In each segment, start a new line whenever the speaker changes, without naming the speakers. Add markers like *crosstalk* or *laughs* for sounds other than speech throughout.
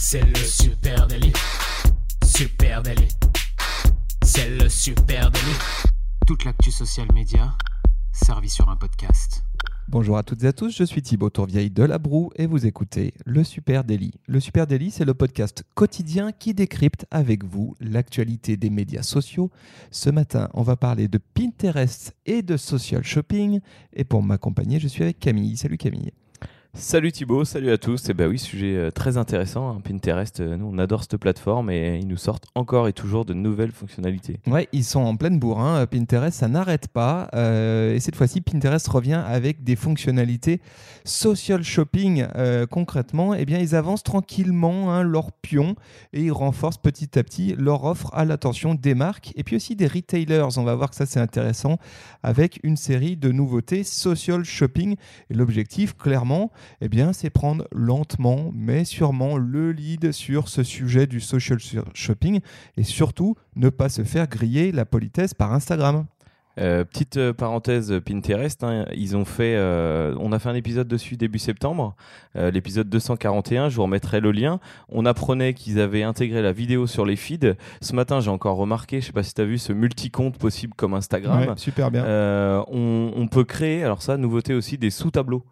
C'est le super délit. Super délit. C'est le super délit. Toute l'actu social média servie sur un podcast.
Bonjour à toutes et à tous, je suis Thibaut Tourvieille de La Broue et vous écoutez Le Super Daily. Le Super Daily, c'est le podcast quotidien qui décrypte avec vous l'actualité des médias sociaux. Ce matin, on va parler de Pinterest et de social shopping. Et pour m'accompagner, je suis avec Camille. Salut Camille.
Salut Thibaut, salut à tous. Et eh ben oui, sujet euh, très intéressant. Hein. Pinterest, euh, nous on adore cette plateforme et ils nous sortent encore et toujours de nouvelles fonctionnalités.
Ouais, ils sont en pleine bourre. Hein. Pinterest, ça n'arrête pas. Euh, et cette fois-ci, Pinterest revient avec des fonctionnalités social shopping. concrètement, eh bien, ils avancent tranquillement hein, leur pion et ils renforcent petit à petit leur offre à l'attention des marques et puis aussi des retailers. On va voir que ça c'est intéressant avec une série de nouveautés social shopping. L'objectif, clairement, eh bien, c'est prendre lentement mais sûrement le lead sur ce sujet du social shopping et surtout ne pas se faire griller la politesse par Instagram.
Euh, petite euh, parenthèse Pinterest, hein, ils ont fait, euh, on a fait un épisode dessus début septembre, l'épisode 241, je vous remettrai le lien. On apprenait qu'ils avaient intégré la vidéo sur les feeds. Ce matin, j'ai encore remarqué, je sais pas si tu as vu ce multi-compte possible comme Instagram.
super bien.
On, on, peut créer, alors ça, nouveauté aussi, des sous-tableaux.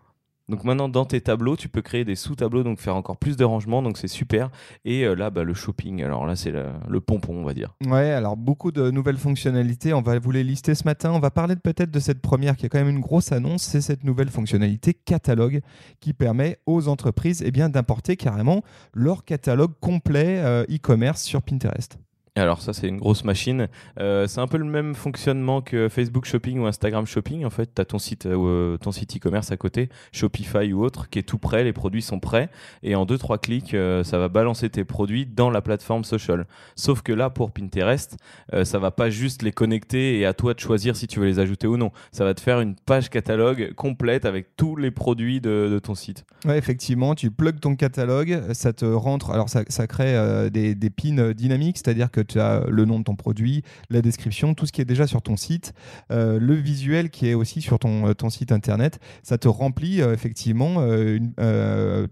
Donc maintenant, dans tes tableaux, tu peux créer des sous-tableaux, donc faire encore plus de rangement, donc c'est super. Et euh, là, bah, le shopping, alors là, c'est le, pompon, on va dire.
Ouais, alors beaucoup de nouvelles fonctionnalités, on va vous les lister ce matin. On va parler peut-être de cette première qui est quand même une grosse annonce, c'est cette nouvelle fonctionnalité catalogue qui permet aux entreprises eh d'importer carrément leur catalogue complet euh, e-commerce sur Pinterest.
Alors ça c'est une grosse machine. Euh, c'est un peu le même fonctionnement que Facebook Shopping ou Instagram Shopping. En fait, tu as ton site euh, ton site e-commerce à côté, Shopify ou autre, qui est tout prêt, les produits sont prêts et en deux trois clics, euh, ça va balancer tes produits dans la plateforme social. Sauf que là pour Pinterest, ça va pas juste les connecter et à toi de choisir si tu veux les ajouter ou non. Ça va te faire une page catalogue complète avec tous les produits de, ton site.
Ouais, effectivement, tu plugs ton catalogue, ça te rentre. Alors ça, ça crée des, des pins dynamiques, c'est-à-dire que tu as le nom de ton produit, la description, tout ce qui est déjà sur ton site, euh, le visuel qui est aussi sur ton, euh, site internet. Ça te remplit euh, effectivement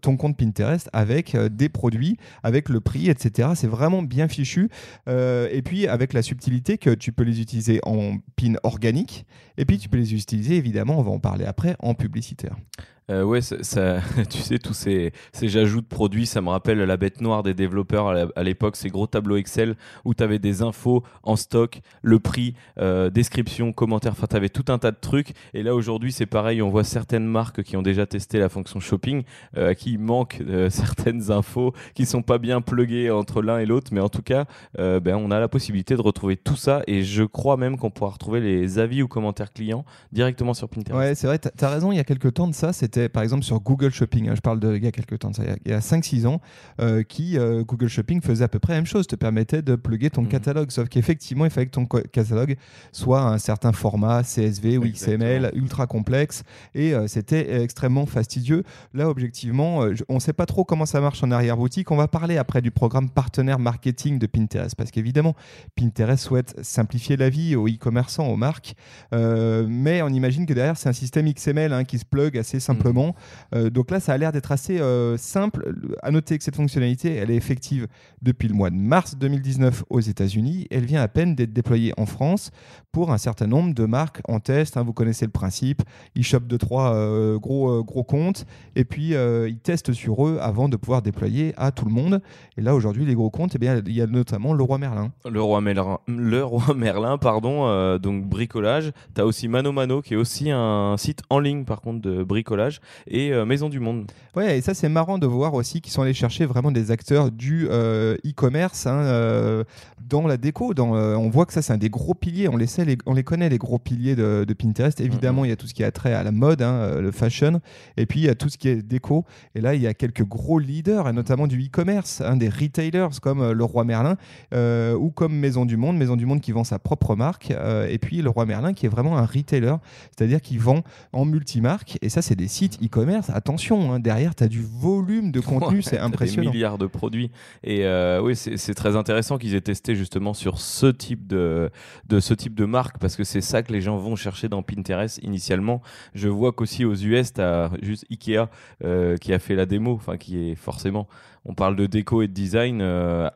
ton compte Pinterest avec des produits, avec le prix, etc. C'est vraiment bien fichu. et puis avec la subtilité que tu peux les utiliser en pin organique et puis tu peux les utiliser évidemment, on va en parler après, en publicitaire.
Euh, ouais, ça, *laughs* tu sais, tous ces, ces ajouts de produits, ça me rappelle la bête noire des développeurs à l'époque, ces gros tableaux Excel où tu avais des infos en stock, le prix, euh, description, commentaire, enfin, tu avais tout un tas de trucs. Et là, aujourd'hui, c'est pareil, on voit certaines marques qui ont déjà testé la fonction shopping, euh, qui manquent *laughs* certaines infos, qui sont pas bien pluguées entre l'un et l'autre. Mais en tout cas, euh, ben, on a la possibilité de retrouver tout ça. Et je crois même qu'on pourra retrouver les avis ou commentaires clients directement sur Pinterest.
Ouais, c'est vrai, tu as, raison, il y a quelques temps de ça, c'était par exemple sur Google Shopping, hein, je parle de il y a quelques temps, il y a 5-6 ans, euh, qui euh, Google Shopping faisait à peu près la même chose, te permettait de plugger ton mhm. catalogue, sauf qu'effectivement il fallait que ton catalogue soit un certain format CSV ou XML ultra complexe. Et euh, c'était extrêmement fastidieux. Là objectivement, on ne sait pas trop comment ça marche en arrière-boutique, on va parler après du programme partenaire marketing de Pinterest, parce qu'évidemment Pinterest souhaite simplifier la vie aux e-commerçants, aux marques, mais on imagine que derrière c'est un système XML hein, qui se plug assez simplement euh, donc là, ça a l'air d'être assez euh, simple. À noter que cette fonctionnalité, elle est effective depuis le mois de mars 2019 aux États-Unis. Elle vient à peine d'être déployée en France pour un certain nombre de marques en test. Hein. vous connaissez le principe. Ils chopent deux, trois euh, gros, gros comptes et puis ils testent sur eux avant de pouvoir déployer à tout le monde. Et là, aujourd'hui, les gros comptes, eh il y a notamment le roi Merlin.
Le roi Merlin, le roi Merlin pardon, donc bricolage. Tu as aussi Mano Mano qui est aussi un site en ligne, par contre, de bricolage et euh, Maison du Monde.
Ouais, et ça c'est marrant de voir aussi qu'ils sont allés chercher vraiment des acteurs du euh, e-commerce hein, euh, dans la déco. Dans, on voit que ça c'est un des gros piliers, on les, sait, les, on les connaît les gros piliers de, Pinterest. Évidemment, mm-hmm. il y a tout ce qui a trait à la mode, hein, le fashion, et puis il y a tout ce qui est déco. Et là, il y a quelques gros leaders, et notamment du e-commerce, hein, des retailers comme le Roi Merlin ou comme Maison du Monde, Maison du Monde qui vend sa propre marque, et puis le Roi Merlin qui est vraiment un retailer, c'est-à-dire qui vend en multimarque. Et ça, c'est des sites site e-commerce, attention, hein, derrière, tu as du volume de *laughs* contenu, c'est impressionnant.
Des milliards de produits. Et euh, oui, c'est très intéressant qu'ils aient testé justement sur ce type de, de, ce type de marque, parce que c'est ça que les gens vont chercher dans Pinterest initialement. Je vois qu'aussi aux US, tu as juste Ikea euh, qui a fait la démo, enfin qui est forcément on parle de déco et de design, euh,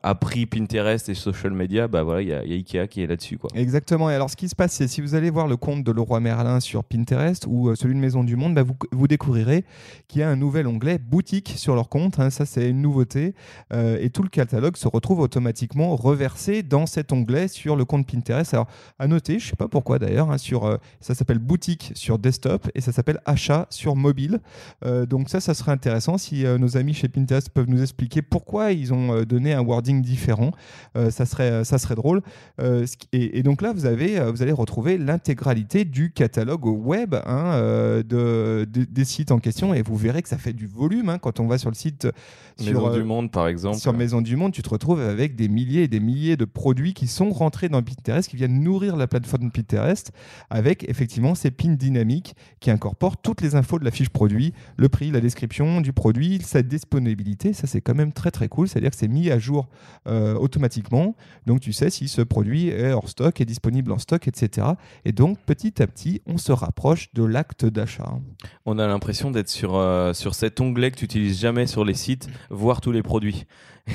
Pinterest et social media, bah voilà, il y, a Ikea qui est là-dessus. Quoi.
Exactement. Et alors, ce qui se passe, c'est si vous allez voir le compte de Leroy Merlin sur Pinterest ou euh, celui de Maison du Monde, bah, vous, vous découvrirez qu'il y a un nouvel onglet boutique sur leur compte. Hein. ça, c'est une nouveauté. Euh, et tout le catalogue se retrouve automatiquement reversé dans cet onglet sur le compte Pinterest. Alors, à noter, je sais pas pourquoi d'ailleurs, hein, sur, euh, ça s'appelle boutique sur desktop et ça s'appelle achat sur mobile. donc, ça, ça serait intéressant si nos amis chez Pinterest peuvent nous expliquer pourquoi ils ont euh, donné un wording différent. Euh, ça, serait, euh, ça serait drôle. Et, donc là, vous, avez, vous allez retrouver l'intégralité du catalogue web hein, de, des sites en question et vous verrez que ça fait du volume hein, quand on va sur le site.
Maison du Monde, par exemple.
Sur Maison du Monde, tu te retrouves avec des milliers et des milliers de produits qui sont rentrés dans Pinterest, qui viennent nourrir la plateforme Pinterest avec effectivement ces pins dynamiques qui incorporent toutes les infos de la fiche produit, le prix, la description du produit, sa disponibilité. Ça, c'est quand même très très cool. C'est-à-dire que c'est mis à jour euh, automatiquement. Donc tu sais si ce produit est hors stock, est disponible en stock, etc. Et donc petit à petit, on se rapproche de l'acte d'achat.
On a l'impression d'être sur, euh, sur cet onglet que tu utilises jamais sur les sites, voir tous les produits.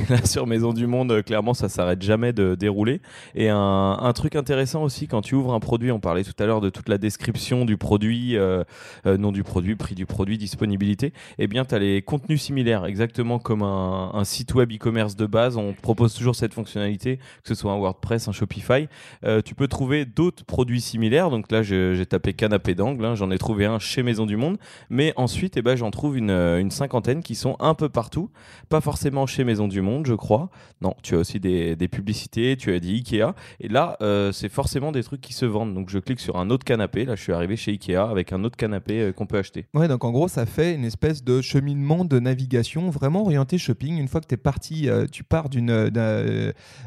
Là, sur Maison du Monde, clairement, ça s'arrête jamais de dérouler. Et un, truc intéressant aussi, quand tu ouvres un produit, on parlait tout à l'heure de toute la description du produit, euh, euh, nom du produit, prix du produit, disponibilité. Eh bien, tu as les contenus similaires, exactement comme un, site web e-commerce de base. On propose toujours cette fonctionnalité, que ce soit un WordPress, un Shopify. Euh, tu peux trouver d'autres produits similaires. Donc là, j'ai tapé canapé d'angle. Hein. J'en ai trouvé un chez Maison du Monde. Mais ensuite, eh ben, j'en trouve une, une cinquantaine qui sont un peu partout. Pas forcément chez Maison du Monde, je crois. Non, tu as aussi des, publicités, tu as dit Ikea. Et là, euh, c'est forcément des trucs qui se vendent. Donc je clique sur un autre canapé. Là, je suis arrivé chez Ikea avec un autre canapé euh, qu'on peut acheter.
Ouais, donc en gros, ça fait une espèce de cheminement de navigation vraiment orienté shopping. Une fois que tu es parti, euh, tu pars d'une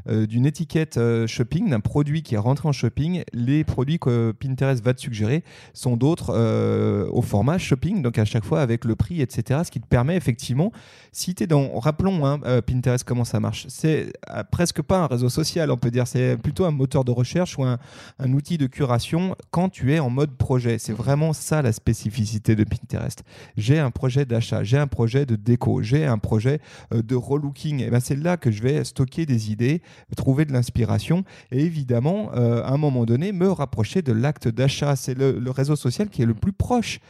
d'une étiquette shopping, d'un produit qui est rentré en shopping. Les produits que Pinterest va te suggérer sont d'autres au format shopping, donc à chaque fois avec le prix, etc. Ce qui te permet effectivement, si tu es dans, rappelons, hein, Pinterest comment ça marche. C'est euh, presque pas un réseau social, on peut dire. C'est plutôt un moteur de recherche ou un, outil de curation quand tu es en mode projet. C'est vraiment ça la spécificité de Pinterest. J'ai un projet d'achat, j'ai un projet de déco, j'ai un projet euh, de relooking. Et ben c'est là que je vais stocker des idées, trouver de l'inspiration et évidemment, euh, à un moment donné, me rapprocher de l'acte d'achat. C'est le, réseau social qui est le plus proche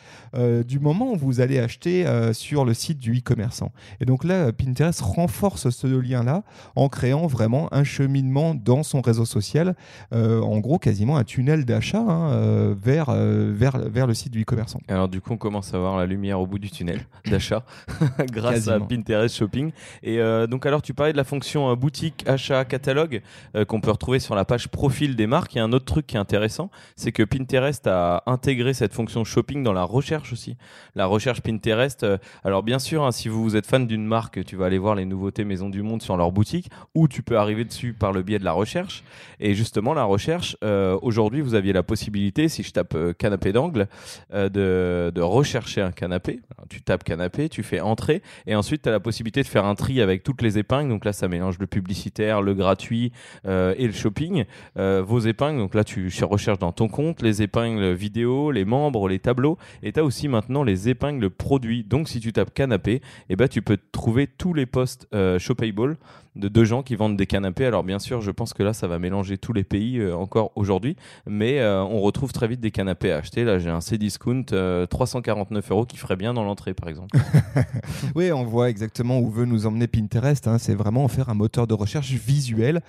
du moment où vous allez acheter sur le site du e-commerçant. Et donc là, Pinterest renforce ce lien-là en créant vraiment un cheminement dans son réseau social, euh, en gros quasiment un tunnel d'achat hein, euh, vers, euh, vers, vers le site du e-commerçant.
Alors du coup on commence à voir la lumière au bout du tunnel *laughs* d'achat *laughs* grâce à Pinterest Shopping. Et donc alors tu parlais de la fonction boutique, achat, catalogue qu'on peut retrouver sur la page profil des marques. Il y a un autre truc qui est intéressant, c'est que Pinterest a intégré cette fonction shopping dans la recherche aussi. La recherche Pinterest, alors bien sûr hein, si vous êtes fan d'une marque, tu vas aller voir les nouveautés mais du Monde sur leur boutique, ou tu peux arriver dessus par le biais de la recherche. Et justement, la recherche, euh, aujourd'hui, vous aviez la possibilité, si je tape euh, canapé d'angle, euh, de, de, rechercher un canapé. tu tapes canapé, tu fais entrée, et ensuite, tu as la possibilité de faire un tri avec toutes les épingles. Donc là, ça mélange le publicitaire, le gratuit et le shopping. vos épingles, donc là, tu recherches dans ton compte les épingles vidéo, les membres, les tableaux, et tu as aussi maintenant les épingles produits. Donc si tu tapes canapé, et eh ben, tu peux trouver tous les posts Shopable de deux gens qui vendent des canapés. Alors bien sûr, je pense que là, ça va mélanger tous les pays euh, encore aujourd'hui, mais euh, on retrouve très vite des canapés à acheter. Là, j'ai un C-Discount 349 euh, euros qui ferait bien dans l'entrée, par exemple. *laughs*
oui, on voit exactement où veut nous emmener Pinterest. Hein. C'est vraiment faire un moteur de recherche visuel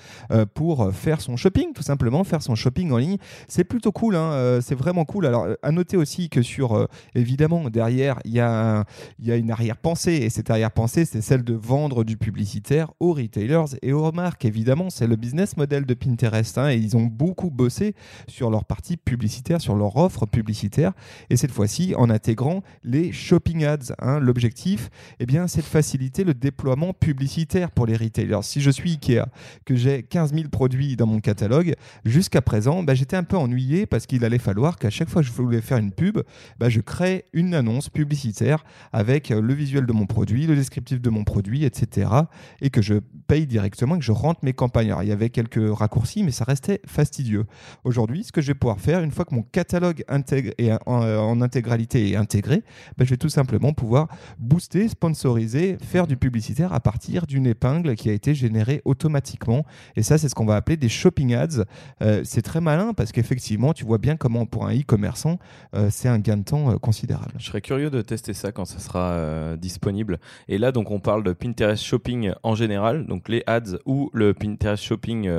pour faire son shopping, tout simplement, faire son shopping en ligne. C'est plutôt cool, hein. c'est vraiment cool. Alors, à noter aussi que sur, évidemment, derrière, il y, a, y a une arrière-pensée, et cette arrière-pensée, c'est celle de vendre du publicitaire au retail et aux marques. Évidemment, c'est le business model de Pinterest hein, et ils ont beaucoup bossé sur leur partie publicitaire, sur leur offre publicitaire et cette fois-ci en intégrant les shopping ads. Hein. L'objectif, eh bien, c'est de faciliter le déploiement publicitaire pour les retailers. Si je suis Ikea, que j'ai 15 000 produits dans mon catalogue, jusqu'à présent, bah, j'étais un peu ennuyé parce qu'il allait falloir qu'à chaque fois que je voulais faire une pub, bah, je crée une annonce publicitaire avec le visuel de mon produit, le descriptif de mon produit, etc. et que je paye directement, que je rentre mes campagnes. Alors, il y avait quelques raccourcis, mais ça restait fastidieux. Aujourd'hui, ce que je vais pouvoir faire, une fois que mon catalogue intègre et en, intégralité est intégré, bah, je vais tout simplement pouvoir booster, sponsoriser, faire du publicitaire à partir d'une épingle qui a été générée automatiquement. Et ça, c'est ce qu'on va appeler des shopping ads. Euh, c'est très malin parce qu'effectivement, tu vois bien comment pour un e-commerçant, euh, c'est un gain de temps euh, considérable.
Je serais curieux de tester ça quand ça sera disponible. Et là, donc, on parle de Pinterest Shopping en général, les ads ou le Pinterest Shopping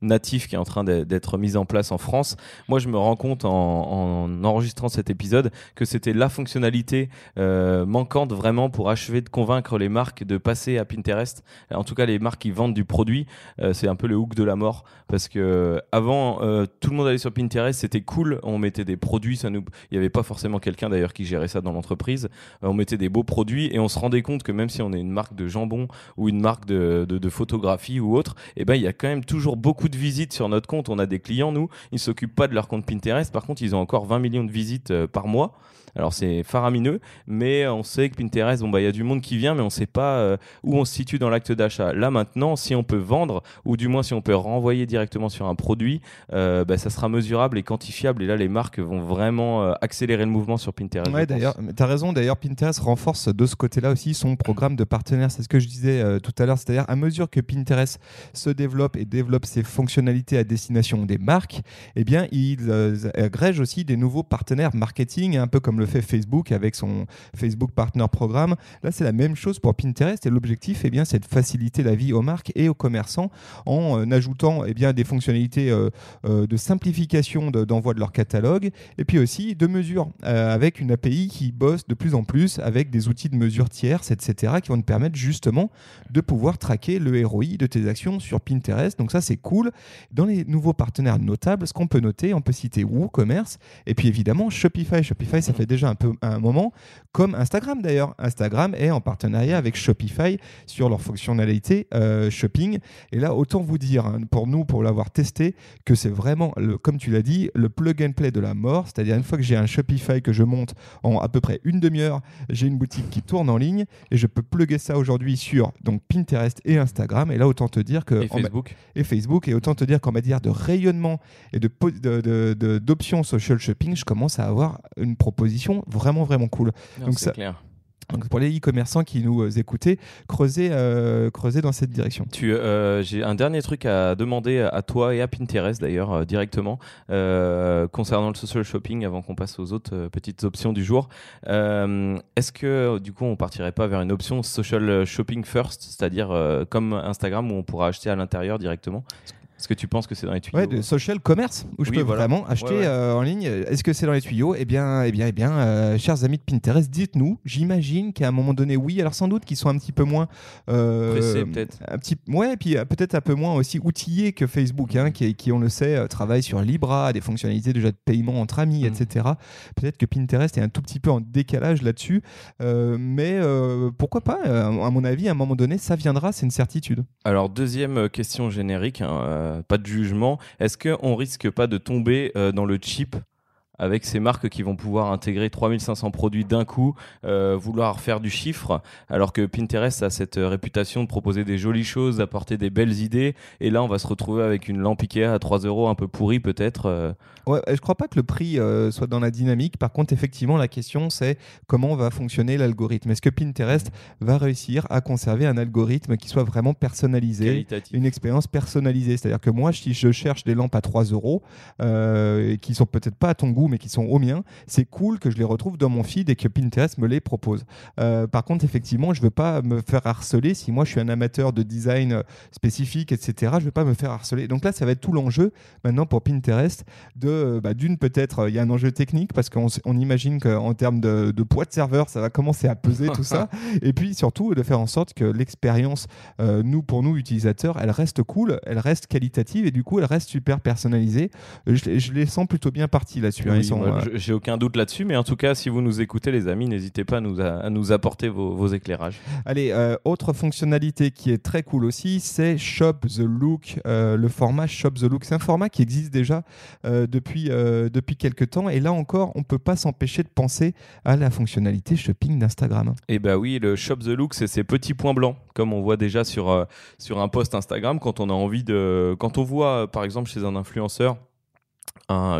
natif qui est en train d'être mis en place en France. Moi, je me rends compte en, en enregistrant cet épisode que c'était la fonctionnalité manquante vraiment pour achever de convaincre les marques de passer à Pinterest. En tout cas, les marques qui vendent du produit, c'est un peu le hook de la mort parce que avant, tout le monde allait sur Pinterest, c'était cool. On mettait des produits, ça nous, il n'y avait pas forcément quelqu'un d'ailleurs qui gérait ça dans l'entreprise. Euh, on mettait des beaux produits et on se rendait compte que même si on est une marque de jambon ou une marque de, photographie ou autre, eh ben il y a quand même toujours beaucoup de visites sur notre compte. On a des clients, nous, ils s'occupent pas de leur compte Pinterest. Par contre, ils ont encore 20 millions de visites euh, par mois. Alors c'est faramineux, mais on sait que Pinterest, bon bah il y a du monde qui vient, mais on ne sait pas euh, où on se situe dans l'acte d'achat. Là maintenant, si on peut vendre, ou du moins si on peut renvoyer directement sur un produit, euh, bah, ça sera mesurable et quantifiable. Et là, les marques vont vraiment euh, accélérer le mouvement sur Pinterest.
Ouais, d'ailleurs, tu as raison. D'ailleurs, Pinterest renforce de ce côté-là aussi son programme de partenaires. C'est ce que je disais tout à l'heure. C'est-à-dire, à mesure que Pinterest se développe et développe ses fonctionnalités à destination des marques, eh bien, il agrège aussi des nouveaux partenaires marketing, un peu comme le fait Facebook avec son Facebook Partner Programme. Là, c'est la même chose pour Pinterest et l'objectif, eh bien, c'est de faciliter la vie aux marques et aux commerçants en euh, ajoutant eh bien, des fonctionnalités euh, euh, de simplification d'envoi de, leur catalogue et puis aussi de mesure avec une API qui bosse de plus en plus avec des outils de mesure tierces, etc., qui vont te permettre justement de pouvoir traquer le ROI de tes actions sur Pinterest. Donc ça, c'est cool. Dans les nouveaux partenaires notables, ce qu'on peut noter, on peut citer WooCommerce et puis évidemment Shopify. Shopify, ça fait déjà un peu un moment, comme Instagram d'ailleurs. Instagram est en partenariat avec Shopify sur leur fonctionnalité euh, shopping. Et là, autant vous dire, hein, pour nous, pour l'avoir testé, que c'est vraiment, le, comme tu l'as dit, le plug and play de la mort. C'est-à-dire, une fois que j'ai un Shopify que je monte en à peu près une demi-heure, j'ai une boutique qui tourne en ligne et je peux plugger ça aujourd'hui sur donc Pinterest et Instagram. Et là, autant te dire que.
Et Facebook.
Et Facebook. Et autant te dire qu'en matière de rayonnement et de, d'options social shopping, je commence à avoir une proposition vraiment, vraiment cool.
Donc, ça, clair.
Donc pour les e-commerçants qui nous euh, écoutaient, creuser, euh, creuser dans cette direction.
Tu, euh, j'ai un dernier truc à demander à toi et à Pinterest d'ailleurs directement concernant le social shopping avant qu'on passe aux autres petites options du jour. Est-ce que du coup on partirait pas vers une option social shopping first, c'est-à-dire comme Instagram où on pourra acheter à l'intérieur directement? Est-ce que tu penses que c'est dans les tuyaux
Ouais, de social commerce, où je peux vraiment acheter euh, en ligne. Est-ce que c'est dans les tuyaux? Eh bien, eh bien, eh bien euh, chers amis de Pinterest, dites-nous. J'imagine qu'à un moment donné, oui. Alors sans doute qu'ils sont un petit peu moins...
Euh, Pressés, peut-être.
Un petit... Ouais, et puis peut-être un peu moins aussi outillés que Facebook, hein, qui, qui, on le sait, travaille sur Libra, des fonctionnalités déjà de paiement entre amis, mm. etc. Peut-être que Pinterest est un tout petit peu en décalage là-dessus. mais pourquoi pas? À mon avis, à un moment donné, ça viendra, c'est une certitude.
Alors, deuxième question générique. Hein, euh, pas de jugement. Est-ce qu'on risque pas de tomber euh, dans le cheap avec ces marques qui vont pouvoir intégrer 3500 produits d'un coup, euh, vouloir faire du chiffre, alors que Pinterest a cette réputation de proposer des jolies choses, d'apporter des belles idées, et là on va se retrouver avec une lampe Ikea à 3 euros un peu pourrie peut-être.
Ouais, je crois pas que le prix soit dans la dynamique. Par contre, effectivement, la question c'est comment va fonctionner l'algorithme? Est-ce que Pinterest va réussir à conserver un algorithme qui soit vraiment personnalisé, une expérience personnalisée C'est-à-dire que moi, si je cherche des lampes à 3 euros, euh, qui sont peut-être pas à ton goût, mais qui sont aux miens, c'est cool que je les retrouve dans mon feed et que Pinterest me les propose. Euh, par contre, effectivement, je ne veux pas me faire harceler si moi je suis un amateur de design spécifique, etc. Je ne veux pas me faire harceler. Donc là, ça va être tout l'enjeu maintenant pour Pinterest de bah, d'une peut-être il y a un enjeu technique parce qu'on on imagine qu'en termes de, poids de serveur, ça va commencer à peser tout ça. *laughs* Et puis surtout de faire en sorte que l'expérience, euh, nous pour nous utilisateurs, elle reste cool, elle reste qualitative et du coup elle reste super personnalisée. Je, les sens plutôt bien partis là-dessus.
Euh, j'ai aucun doute là-dessus, mais en tout cas, si vous nous écoutez, les amis, n'hésitez pas à nous, à nous apporter vos, éclairages.
Allez, euh, autre fonctionnalité qui est très cool aussi, c'est Shop the Look, le format Shop the Look. C'est un format qui existe déjà depuis, depuis quelques temps et là encore, on peut pas s'empêcher de penser à la fonctionnalité shopping d'Instagram.
Et eh bah oui, le Shop the Look, c'est ces petits points blancs, comme on voit déjà sur, euh, sur un post Instagram quand on a envie de. Quand on voit, euh, par exemple, chez un influenceur,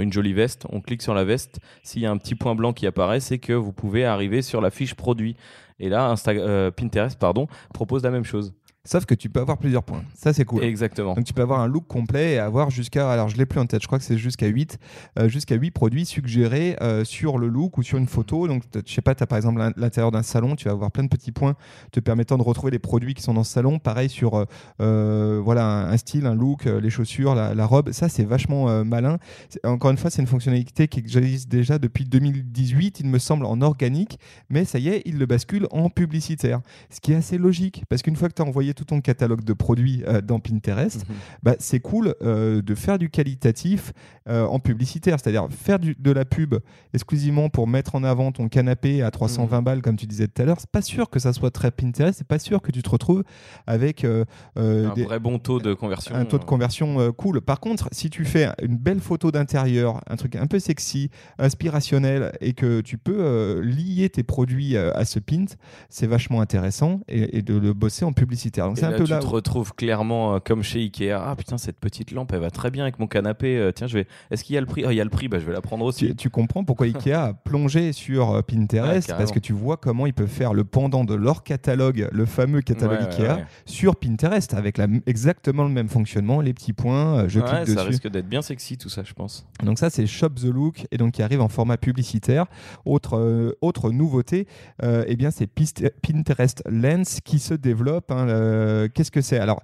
une jolie veste, on clique sur la veste. S'il y a un petit point blanc qui apparaît, c'est que vous pouvez arriver sur la fiche produit. Et là, Insta euh, Pinterest pardon, propose la même chose.
Sauf que tu peux avoir plusieurs points. Ça, c'est cool.
Exactement.
Donc, tu peux avoir un look complet et avoir jusqu'à. Alors, je l'ai plus en tête, je crois que c'est jusqu'à 8, euh, jusqu'à 8 produits suggérés euh, sur le look ou sur une photo. Donc, je sais pas, tu as par exemple l'intérieur d'un salon, tu vas avoir plein de petits points te permettant de retrouver les produits qui sont dans ce salon. Pareil sur euh, voilà, un, style, un look, les chaussures, la, robe. Ça, c'est vachement malin. Encore une fois, c'est une fonctionnalité qui existe déjà depuis 2018, il me semble, en organique. Mais ça y est, il le bascule en publicitaire. Ce qui est assez logique parce qu'une fois que tu as envoyé tout ton catalogue de produits euh, dans Pinterest, mhm. bah, c'est cool euh, de faire du qualitatif euh, en publicitaire, c'est-à-dire faire de la pub exclusivement pour mettre en avant ton canapé à 320 mhm. balles, comme tu disais tout à l'heure. C'est pas sûr que ça soit très Pinterest, c'est pas sûr que tu te retrouves avec un
vrai bon taux de conversion.
Un taux de conversion cool. Par contre, si tu fais une belle photo d'intérieur, un truc un peu sexy, inspirationnel, et que tu peux lier tes produits à ce pint, c'est vachement intéressant et, et de le bosser en publicitaire.
Donc c'est un peu tu te retrouves clairement euh, comme chez Ikea. Ah putain, cette petite lampe, elle va très bien avec mon canapé. Euh, tiens, je vais. Est-ce qu'il y a le prix? Ah, il y a le prix. Bah, je vais la prendre aussi.
Tu, comprends pourquoi Ikea a plongé sur euh, Pinterest? Parce que tu vois comment ils peuvent faire le pendant de leur catalogue, le fameux catalogue Ikea, sur Pinterest avec la, exactement le même fonctionnement, les petits points. je clique dessus. Ça
risque d'être bien sexy tout ça, je pense.
Donc ça, c'est Shop the Look et donc qui arrive en format publicitaire. Autre autre nouveauté, eh bien c'est Pinterest Lens qui se développe. Hein, euh, qu'est-ce que c'est? Alors,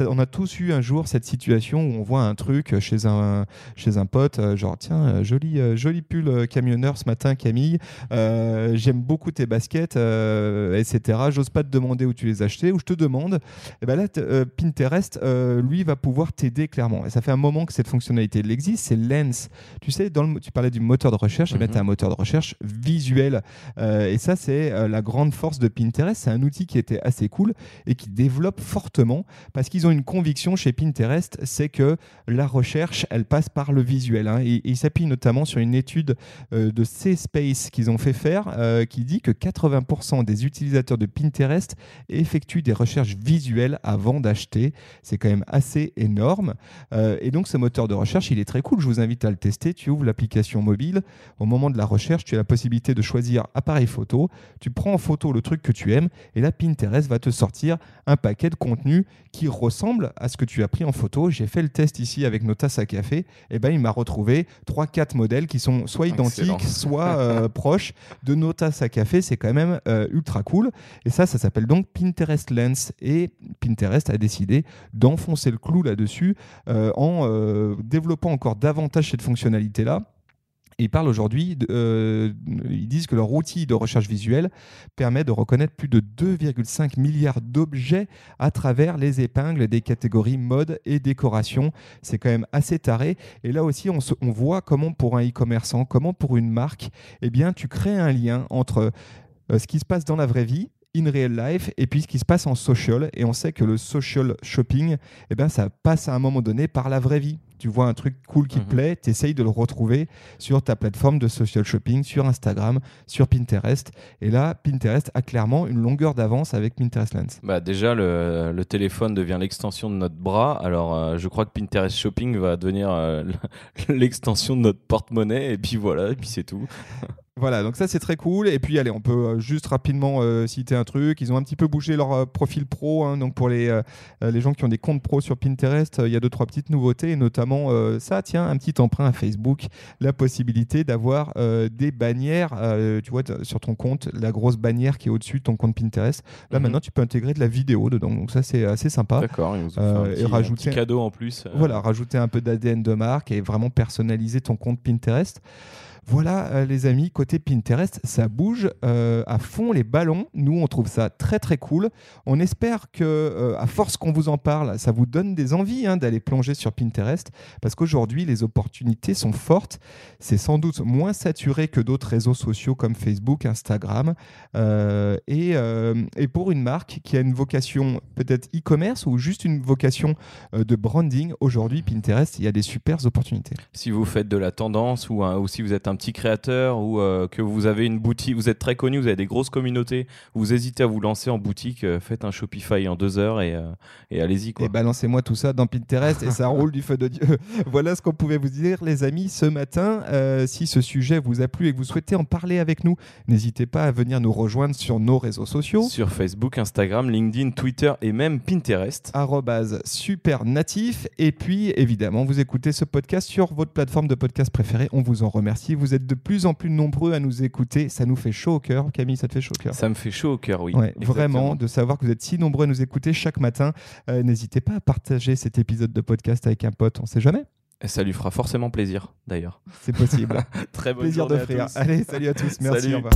on a tous eu un jour cette situation où on voit un truc chez un, chez un pote, euh, genre, tiens, euh, joli, joli pull camionneur ce matin, Camille, j'aime beaucoup tes baskets, etc. J'ose pas te demander où tu les as achetées, ou je te demande. Et eh ben là, Pinterest, lui, va pouvoir t'aider clairement. Et ça fait un moment que cette fonctionnalité existe, c'est Lens. Tu sais, dans le, tu parlais du moteur de recherche, et mm un moteur de recherche visuel. et ça, c'est la grande force de Pinterest. C'est un outil qui était assez cool et qui développent fortement parce qu'ils ont une conviction chez Pinterest, c'est que la recherche, elle passe par le visuel. Hein. et, ils s'appuient notamment sur une étude euh, de C-Space qu'ils ont fait faire euh, qui dit que 80% des utilisateurs de Pinterest effectuent des recherches visuelles avant d'acheter. C'est quand même assez énorme. Euh, et donc ce moteur de recherche, il est très cool. Je vous invite à le tester. Tu ouvres l'application mobile. Au moment de la recherche, tu as la possibilité de choisir appareil photo. Tu prends en photo le truc que tu aimes et là, Pinterest va te sortir paquet de contenu qui ressemble à ce que tu as pris en photo. J'ai fait le test ici avec nos tasses à café. Et eh ben, il m'a retrouvé 3-4 modèles qui sont soit identiques, soit euh, *laughs* proches de nos tasses à café. C'est quand même euh, ultra cool. Et ça, ça s'appelle donc Pinterest Lens. Et Pinterest a décidé d'enfoncer le clou là-dessus euh, en développant encore davantage cette fonctionnalité-là ils parlent aujourd'hui, euh, ils disent que leur outil de recherche visuelle permet de reconnaître plus de 2,5 milliards d'objets à travers les épingles des catégories mode et décoration. C'est quand même assez taré. Et là aussi, on, on voit comment pour un e-commerçant, comment pour une marque, eh bien, tu crées un lien entre euh, ce qui se passe dans la vraie vie in real life et puis ce qui se passe en social. Et on sait que le social shopping, eh ben, ça passe à un moment donné par la vraie vie tu vois un truc cool qui te mhm. plaît, tu essayes de le retrouver sur ta plateforme de social shopping, sur Instagram, sur Pinterest. Et là, Pinterest a clairement une longueur d'avance avec Pinterest Lens.
Bah déjà, le, téléphone devient l'extension de notre bras. Alors, euh, je crois que Pinterest Shopping va devenir euh, *laughs* l'extension de notre porte-monnaie. Et puis voilà, et puis c'est tout.
Voilà, donc ça c'est très cool. Et puis allez, on peut euh, juste rapidement citer un truc. Ils ont un petit peu bougé leur profil pro. Hein. donc pour les, les gens qui ont des comptes pro sur Pinterest, il y a deux trois petites nouveautés, notamment comment euh, ça, tiens, un petit emprunt à Facebook, la possibilité d'avoir euh, des bannières, euh, tu vois, sur ton compte, la grosse bannière qui est au-dessus de ton compte Pinterest. Là,
Mhm.
maintenant, tu peux intégrer de la vidéo dedans. Donc ça, c'est assez sympa.
D'accord, ils nous ont
Euh,
fait un
et
petit, un
rajouter-
petit cadeau en plus. euh,
Voilà, rajouter un peu d'ADN de marque et vraiment personnaliser ton compte Pinterest. Voilà, euh, les amis, côté Pinterest, ça bouge euh, à fond les ballons. Nous, on trouve ça très très cool. On espère que, euh, à force qu'on vous en parle, ça vous donne des envies hein, d'aller plonger sur Pinterest, parce qu'aujourd'hui, les opportunités sont fortes. C'est sans doute moins saturé que d'autres réseaux sociaux comme Facebook, Instagram. Et, pour une marque qui a une vocation peut-être e-commerce ou juste une vocation de branding, aujourd'hui, Pinterest, il y a des super opportunités.
Si vous faites de la tendance ou, ou si vous êtes un petit créateur ou euh, que vous avez une boutique, vous êtes très connu, vous avez des grosses communautés, vous hésitez à vous lancer en boutique, euh, faites un Shopify en deux heures et, euh, et allez-y. quoi.
Et balancez-moi tout ça dans Pinterest et ça roule du feu de Dieu. *laughs* voilà ce qu'on pouvait vous dire, les amis, ce matin. Si ce sujet vous a plu et que vous souhaitez en parler avec nous, n'hésitez pas à venir nous rejoindre sur nos réseaux sociaux.
Sur Facebook, Instagram, LinkedIn, Twitter et même Pinterest.
super natif et puis évidemment vous écoutez ce podcast sur votre plateforme de podcast préférée on vous en remercie vous êtes de plus en plus nombreux à nous écouter ça nous fait chaud au cœur Camille ça te fait chaud au cœur
Ça me fait chaud au cœur, oui.
Ouais, vraiment, de savoir que vous êtes si nombreux à nous écouter chaque matin. Euh, N'hésitez pas à partager cet épisode de podcast avec un pote, on sait jamais.
Et ça lui fera forcément plaisir, d'ailleurs.
C'est possible. *laughs*
Très bonne
Plaisir d'offrir.
tous.
Allez, salut à tous. *laughs* Merci.
Salut.
Au revoir.